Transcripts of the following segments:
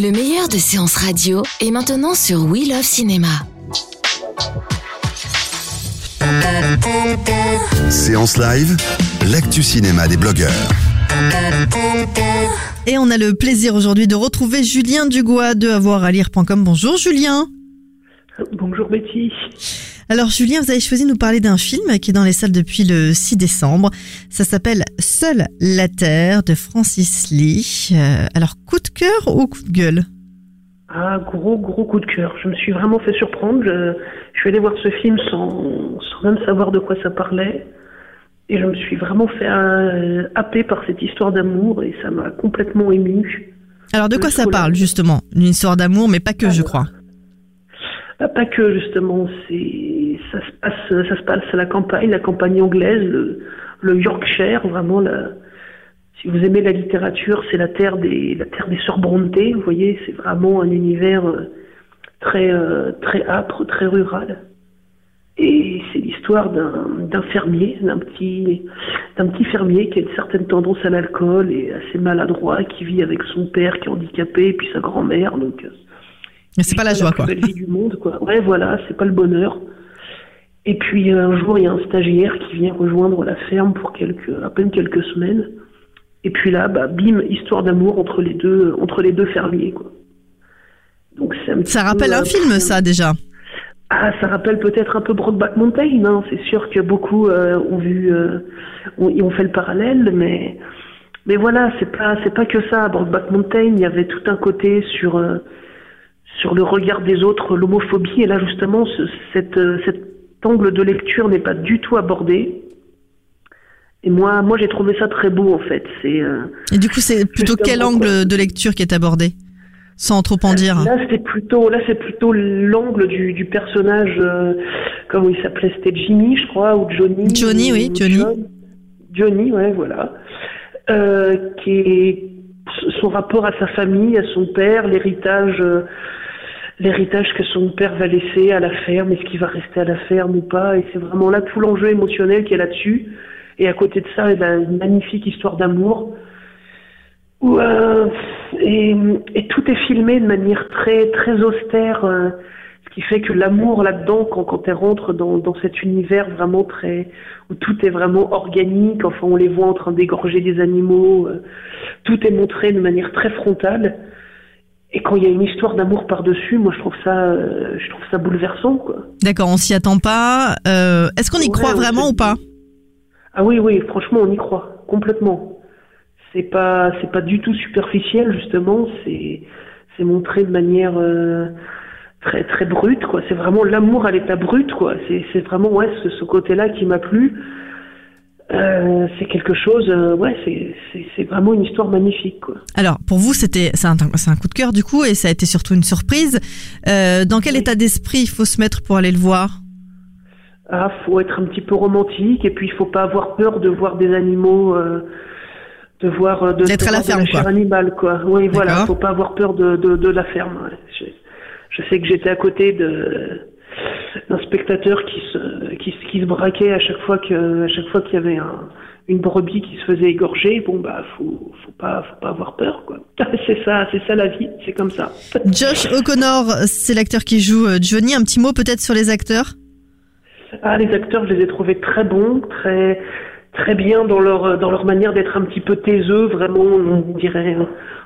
Le meilleur de séances radio est maintenant sur We Love Cinéma. Séance live, l'actu cinéma des blogueurs. Et on a le plaisir aujourd'hui de retrouver Julien Dugois de avoiralire.com. Bonjour Julien. Bonjour Betty. Alors Julien, vous avez choisi de nous parler d'un film qui est dans les salles depuis le 6 décembre. Ça s'appelle Seule la Terre de Francis Lee. Euh, alors coup de cœur ou coup de gueule? Ah, gros, gros coup de cœur. Je me suis vraiment fait surprendre. Je, je suis allée voir ce film sans, sans même savoir de quoi ça parlait. Et je me suis vraiment fait euh, happer par cette histoire d'amour et ça m'a complètement ému. Alors de Le quoi ça parle justement? Une histoire d'amour, mais pas que je crois. Pas que justement, c'est ça se passe, ça se passe à la campagne, la campagne anglaise, le, le Yorkshire, vraiment la. Si vous aimez la littérature, c'est la terre des la terre des sœurs Brontë. Vous voyez, c'est vraiment un univers euh, très euh, très âpre, très rural. Et c'est l'histoire d'un d'un fermier, d'un petit d'un petit fermier qui a une certaine tendance à l'alcool et assez maladroit, qui vit avec son père qui est handicapé et puis sa grand-mère. Donc euh, c'est pas la joie quoi. plus belle vie du monde, quoi. Ouais, voilà, c'est pas le bonheur. Et puis euh, un jour, il y a un stagiaire qui vient rejoindre la ferme pour quelques, à peine quelques semaines. Et puis là, bah, bim, histoire d'amour entre les deux, entre les deux fermiers, quoi. Donc c'est un Ça peu, rappelle un euh, film ça déjà. Ah, ça rappelle peut-être un peu Brokeback Mountain. Hein. C'est sûr que beaucoup euh, ont vu, euh, ont, ils ont fait le parallèle, mais mais voilà, c'est pas c'est pas que ça. Brokeback Mountain, il y avait tout un côté sur euh, sur le regard des autres, l'homophobie, et là justement, ce, cette, euh, cet angle de lecture n'est pas du tout abordé. Et moi, moi, j'ai trouvé ça très beau en fait. C'est euh, Et du coup, c'est plutôt quel quoi. angle de lecture qui est abordé? Sans trop en dire. Là, c'est plutôt, là, c'est plutôt l'angle du, du personnage, euh, comment il s'appelait, c'était Jimmy, je crois, ou Johnny. Johnny, ou oui, Johnny. John. Johnny, ouais, voilà. Euh, qui est son rapport à sa famille, à son père, l'héritage, l'héritage que son père va laisser à la ferme, est-ce qu'il va rester à la ferme ou pas, et c'est vraiment là tout l'enjeu émotionnel qui est là-dessus. Et à côté de ça, il a une magnifique histoire d'amour. Où, euh, et, et tout est filmé de manière très très austère, euh, ce qui fait que l'amour là-dedans, quand, quand elle rentre dans, dans cet univers vraiment très où tout est vraiment organique, enfin on les voit en train d'égorger des animaux, euh, tout est montré de manière très frontale. Et quand il y a une histoire d'amour par-dessus, moi je trouve ça, euh, je trouve ça bouleversant quoi. D'accord, on s'y attend pas. Euh, Est-ce qu'on y Ouais, croit vraiment ou pas? Ah oui, oui, franchement, on y croit complètement. C'est pas, c'est pas du tout superficiel justement. C'est, c'est montré de manière euh, très, très brute, quoi. C'est vraiment l'amour à l'état brut, quoi. C'est, c'est vraiment ouais, ce, ce côté-là qui m'a plu. Euh, c'est quelque chose, euh, ouais, c'est, vraiment une histoire magnifique, quoi. Alors, pour vous, c'était c'est un, coup de cœur du coup, et ça a été surtout une surprise. Euh, dans quel Oui. état d'esprit il faut se mettre pour aller le voir? Ah, faut être un petit peu romantique et puis il faut pas avoir peur de voir des animaux, euh, de voir euh, de, D'être de à la voir de ferme, chair quoi. animale, quoi. Oui, voilà, faut pas avoir peur de, de, de la ferme. ouais. Je, je sais que j'étais à côté de d'un spectateur qui se qui, se- qui se braquait à chaque fois que à chaque fois qu'il y avait un, une brebis qui se faisait égorger. Bon bah faut faut pas faut pas avoir peur, quoi. c'est ça, c'est ça la vie, c'est comme ça. Josh O'Connor, c'est l'acteur qui joue euh, Johnny. Un petit mot peut-être sur les acteurs? Ah, les acteurs, je les ai trouvés très bons, très très bien dans leur dans leur manière d'être un petit peu taiseux, vraiment, on dirait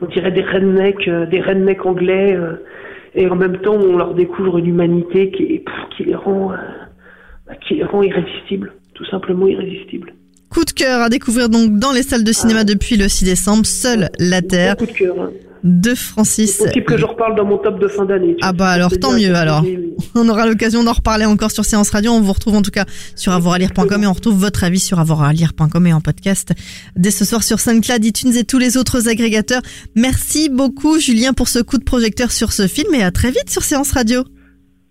on dirait des rednecks, euh, des rednecks anglais, euh, et en même temps, on leur découvre une humanité qui est- pff, qui les rend euh, bah, qui les rend irrésistibles, tout simplement irrésistibles. Coup de cœur à découvrir donc dans les salles de cinéma depuis le 6 décembre. Seule la Terre coup de cœur. Hein. de C'est Francis. possible que je reparle dans mon top de fin d'année. Ah bah alors, tant mieux, alors. On aura l'occasion d'en reparler encore sur Séance Radio. On vous retrouve en tout cas sur avoiralire.com et on retrouve votre avis sur avoiralire.com et en podcast dès ce soir sur SoundCloud, iTunes et tous les autres agrégateurs. Merci beaucoup Julien pour ce coup de projecteur sur ce film et à très vite sur Séance Radio.